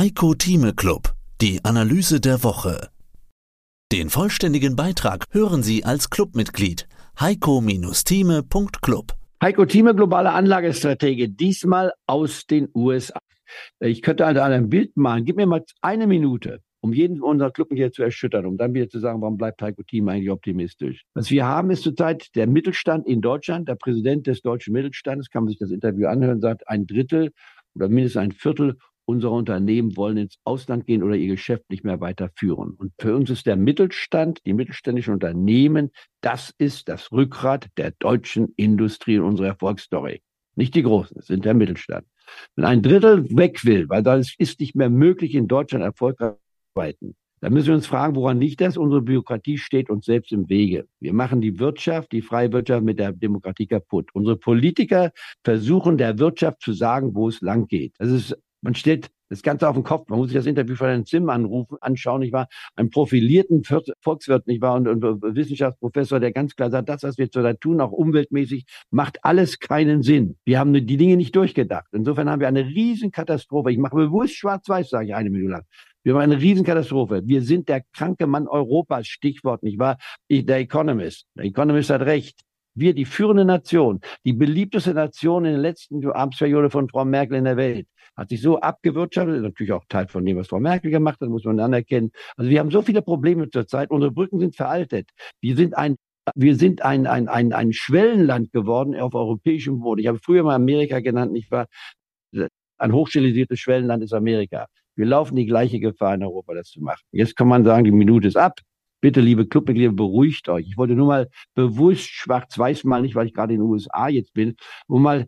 Heiko Thieme Club, die Analyse der Woche. Den vollständigen Beitrag hören Sie als Clubmitglied heiko-thieme.club. Heiko Thieme, globale Anlagestratege, diesmal aus den USA. Ich könnte also ein Bild malen. Gib mir mal eine Minute, um jeden unserer Clubmitglieder zu erschüttern, um dann wieder zu sagen, warum bleibt Heiko Thieme eigentlich optimistisch? Was wir haben, ist zurzeit der Mittelstand in Deutschland. Der Präsident des deutschen Mittelstandes, kann man sich das Interview anhören, sagt, ein Drittel oder mindestens ein Viertel unsere Unternehmen wollen ins Ausland gehen oder ihr Geschäft nicht mehr weiterführen. Und für uns ist der Mittelstand, die mittelständischen Unternehmen, das ist das Rückgrat der deutschen Industrie in unserer Erfolgsstory. Nicht die Großen, es sind der Mittelstand. Wenn ein Drittel weg will, weil das ist nicht mehr möglich, in Deutschland erfolgreich zu arbeiten, dann müssen wir uns fragen, woran liegt das? Unsere Bürokratie steht uns selbst im Wege. Wir machen die Wirtschaft, die freie Wirtschaft mit der Demokratie kaputt. Unsere Politiker versuchen der Wirtschaft zu sagen, wo es lang geht. Das ist man stellt das Ganze auf den Kopf. Man muss sich das Interview von Herrn Zimm anrufen, anschauen, nicht wahr? Einen profilierten Volkswirt, nicht wahr? Und, und Wissenschaftsprofessor, der ganz klar sagt, das, was wir zurzeit tun, auch umweltmäßig, macht alles keinen Sinn. Wir haben die Dinge nicht durchgedacht. Insofern haben wir eine Riesenkatastrophe. Ich mache bewusst schwarz-weiß, sage ich eine Minute lang. Wir haben eine Riesenkatastrophe. Wir sind der kranke Mann Europas, Stichwort, nicht wahr? Ich, der Economist. Der Economist hat recht. Wir, die führende Nation, die beliebteste Nation in der letzten Amtsperiode von Frau Merkel in der Welt, hat sich so abgewirtschaftet, natürlich auch Teil von dem, was Frau Merkel gemacht hat, muss man anerkennen. Also wir haben so viele Probleme zurzeit. Unsere Brücken sind veraltet. Wir sind ein wir sind ein, ein, ein, ein Schwellenland geworden auf europäischem Boden. Ich habe früher mal Amerika genannt, nicht wahr? Ein hochstilisiertes Schwellenland ist Amerika. Wir laufen die gleiche Gefahr in Europa, das zu machen. Jetzt kann man sagen, die Minute ist ab. Bitte, liebe Clubmitglieder, beruhigt euch. Ich wollte nur mal bewusst schwarz-weiß mal nicht, weil ich gerade in den USA jetzt bin, um mal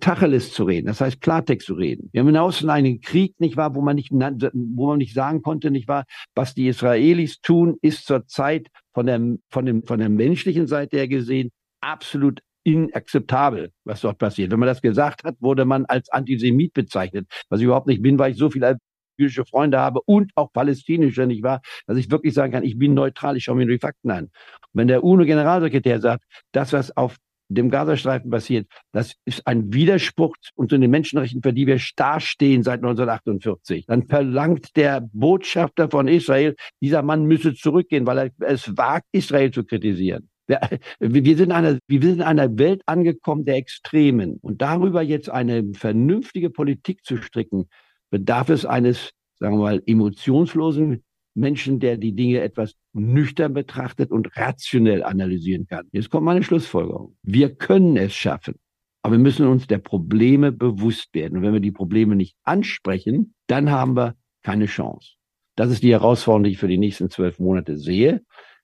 Tacheles zu reden, das heißt Klartext zu reden. Wir haben hinaus einen Krieg, nicht wahr, wo man nicht, wo man nicht sagen konnte, nicht wahr, was die Israelis tun, ist zurzeit von der, von dem, von der menschlichen Seite her gesehen absolut inakzeptabel, was dort passiert. Wenn man das gesagt hat, wurde man als Antisemit bezeichnet, was ich überhaupt nicht bin, weil ich so viele jüdische Freunde habe und auch palästinische, nicht wahr? Dass ich wirklich sagen kann, ich bin neutral, ich schaue mir nur die Fakten an. Und wenn der UNO-Generalsekretär sagt, das, was auf dem Gazastreifen passiert, das ist ein Widerspruch zu den Menschenrechten, für die wir starr stehen seit 1948. Dann verlangt der Botschafter von Israel, dieser Mann müsse zurückgehen, weil er es wagt, Israel zu kritisieren. Wir, wir, sind einer, wir sind in einer Welt angekommen der Extremen. Und darüber jetzt eine vernünftige Politik zu stricken, bedarf es eines, sagen wir mal, emotionslosen Menschen, der die Dinge etwas nüchtern betrachtet und rationell analysieren kann. Jetzt kommt meine Schlussfolgerung. Wir können es schaffen, aber wir müssen uns der Probleme bewusst werden. Und wenn wir die Probleme nicht ansprechen, dann haben wir keine Chance. Das ist die Herausforderung, die ich für die nächsten zwölf Monate sehe.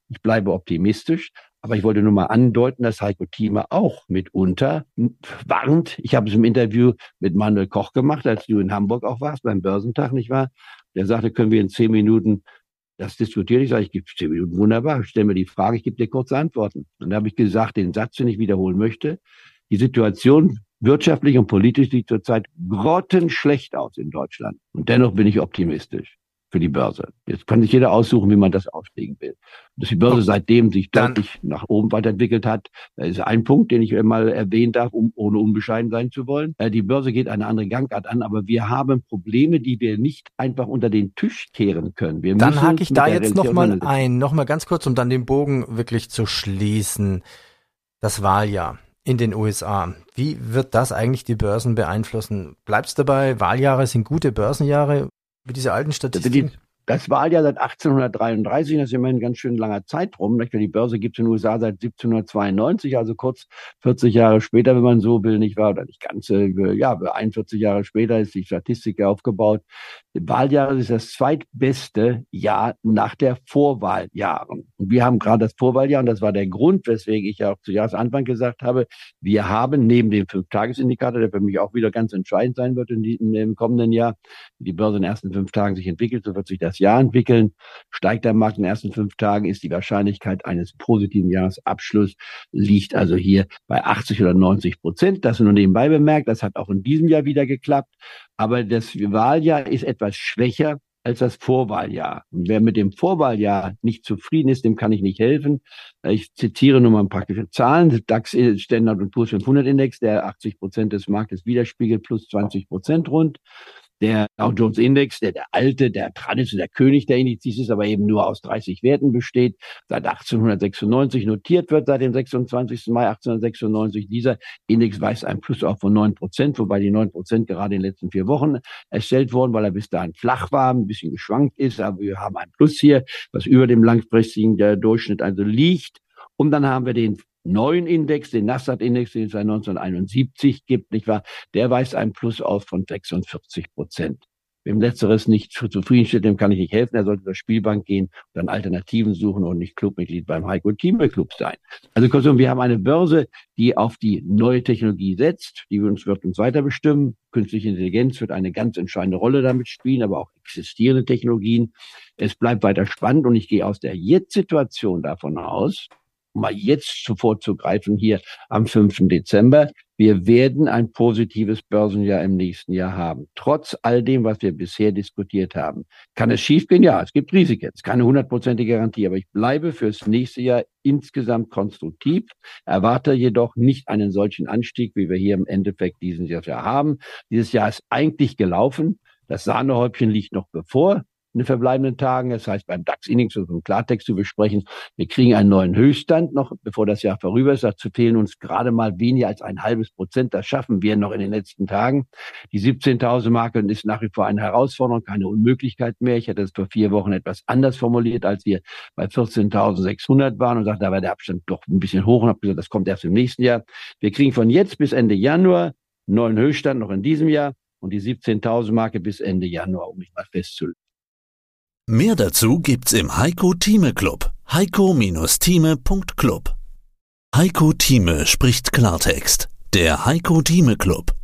Ich bleibe optimistisch, aber ich wollte nur mal andeuten, dass Heiko Thieme auch mitunter warnt. Ich habe es im Interview mit Manuel Koch gemacht, als du in Hamburg auch warst, beim Börsentag, nicht wahr? Der sagte, können wir in zehn Minuten das diskutiere ich, sage ich, gebe zehn Minuten, wunderbar, stell mir die Frage, ich gebe dir kurze Antworten. Und da habe ich gesagt, den Satz, den ich wiederholen möchte, die Situation wirtschaftlich und politisch sieht zurzeit grottenschlecht aus in Deutschland. Und dennoch bin ich optimistisch für die Börse. Jetzt kann sich jeder aussuchen, wie man das auslegen will. Dass die Börse seitdem sich deutlich nach oben weiterentwickelt hat, ist ein Punkt, den ich mal erwähnen darf, um, ohne unbescheiden sein zu wollen. Äh, die Börse geht eine andere Gangart an, aber wir haben Probleme, die wir nicht einfach unter den Tisch kehren können. Wir dann hake ich da jetzt nochmal ein, nochmal ganz kurz, um dann den Bogen wirklich zu schließen. Das Wahljahr in den USA. Wie wird das eigentlich die Börsen beeinflussen? Bleibst dabei, Wahljahre sind gute Börsenjahre? Wie diese alten Statistiken? Das Wahljahr seit 1833, das ist immerhin ein ganz schön langer Zeitraum. Die Börse gibt es in den USA seit 1792, also kurz 40 Jahre später, wenn man so will, nicht wahr? Oder nicht ganz, äh, ja, 41 Jahre später ist die Statistik aufgebaut. Wahljahr ist das zweitbeste Jahr nach der Vorwahljahren. Und wir haben gerade das Vorwahljahr, und das war der Grund, weswegen ich ja auch zu Jahresanfang gesagt habe, wir haben neben dem Fünf-Tages-Indikator, der für mich auch wieder ganz entscheidend sein wird in, die, in dem kommenden Jahr, die Börse in den ersten fünf Tagen sich entwickelt, so wird sich das Jahr entwickeln. Steigt der Markt in den ersten fünf Tagen, ist die Wahrscheinlichkeit eines positiven Jahresabschlusses liegt also hier bei 80 oder 90 Prozent. Das nur nebenbei bemerkt, das hat auch in diesem Jahr wieder geklappt. Aber das Wahljahr ist etwas schwächer als das Vorwahljahr. Und wer mit dem Vorwahljahr nicht zufrieden ist, dem kann ich nicht helfen. Ich zitiere nur mal praktische Zahlen. DAX Standard und Poor's 500 Index, der 80 Prozent des Marktes widerspiegelt, plus 20 Prozent rund. Der Dow Jones Index, der, der alte, der traditionelle, der König der Indizes ist, aber eben nur aus 30 Werten besteht, seit 1896 notiert wird, seit dem 26. Mai 1896. Dieser Index weist einen Plus auf von 9 Prozent, wobei die 9 Prozent gerade in den letzten vier Wochen erstellt wurden, weil er bis dahin flach war, ein bisschen geschwankt ist. Aber wir haben ein Plus hier, was über dem langfristigen Durchschnitt also liegt. Und dann haben wir den neuen Index, den Nasdaq-Index, den es seit 1971 gibt, nicht wahr? Der weist einen Plus auf von 46 Prozent. Wem letzteres nicht zufriedenstellt, dem kann ich nicht helfen. Er sollte zur Spielbank gehen und dann Alternativen suchen und nicht Clubmitglied beim Heiko Thieme Club sein. Also kurzum, wir haben eine Börse, die auf die neue Technologie setzt, die uns wird uns weiter bestimmen. Künstliche Intelligenz wird eine ganz entscheidende Rolle damit spielen, aber auch existierende Technologien. Es bleibt weiter spannend und ich gehe aus der Jetzt-Situation davon aus, mal jetzt sofort zu greifen, hier am 5. Dezember. Wir werden ein positives Börsenjahr im nächsten Jahr haben. Trotz all dem, was wir bisher diskutiert haben. Kann es schiefgehen? Ja, es gibt Risiken. Es ist keine hundertprozentige Garantie, aber ich bleibe fürs nächste Jahr insgesamt konstruktiv, erwarte jedoch nicht einen solchen Anstieg, wie wir hier im Endeffekt dieses Jahr haben. Dieses Jahr ist eigentlich gelaufen. Das Sahnehäubchen liegt noch bevor in den verbleibenden Tagen. Das heißt, beim DAX-Index, um im Klartext zu besprechen, wir kriegen einen neuen Höchststand noch, bevor das Jahr vorüber ist. Dazu fehlen uns gerade mal weniger als ein halbes Prozent. Das schaffen wir noch in den letzten Tagen. Die 17.000 Marke ist nach wie vor eine Herausforderung, keine Unmöglichkeit mehr. Ich hatte es vor vier Wochen etwas anders formuliert, als wir bei 14.600 waren und sagte, da war der Abstand doch ein bisschen hoch und habe gesagt, das kommt erst im nächsten Jahr. Wir kriegen von jetzt bis Ende Januar neuen Höchststand noch in diesem Jahr und die 17.000 Marke bis Ende Januar, um mich mal festzulegen. Mehr dazu gibt's im Heiko Thieme Club. Heiko-Thieme.club. Heiko Thieme spricht Klartext. Der Heiko Thieme Club.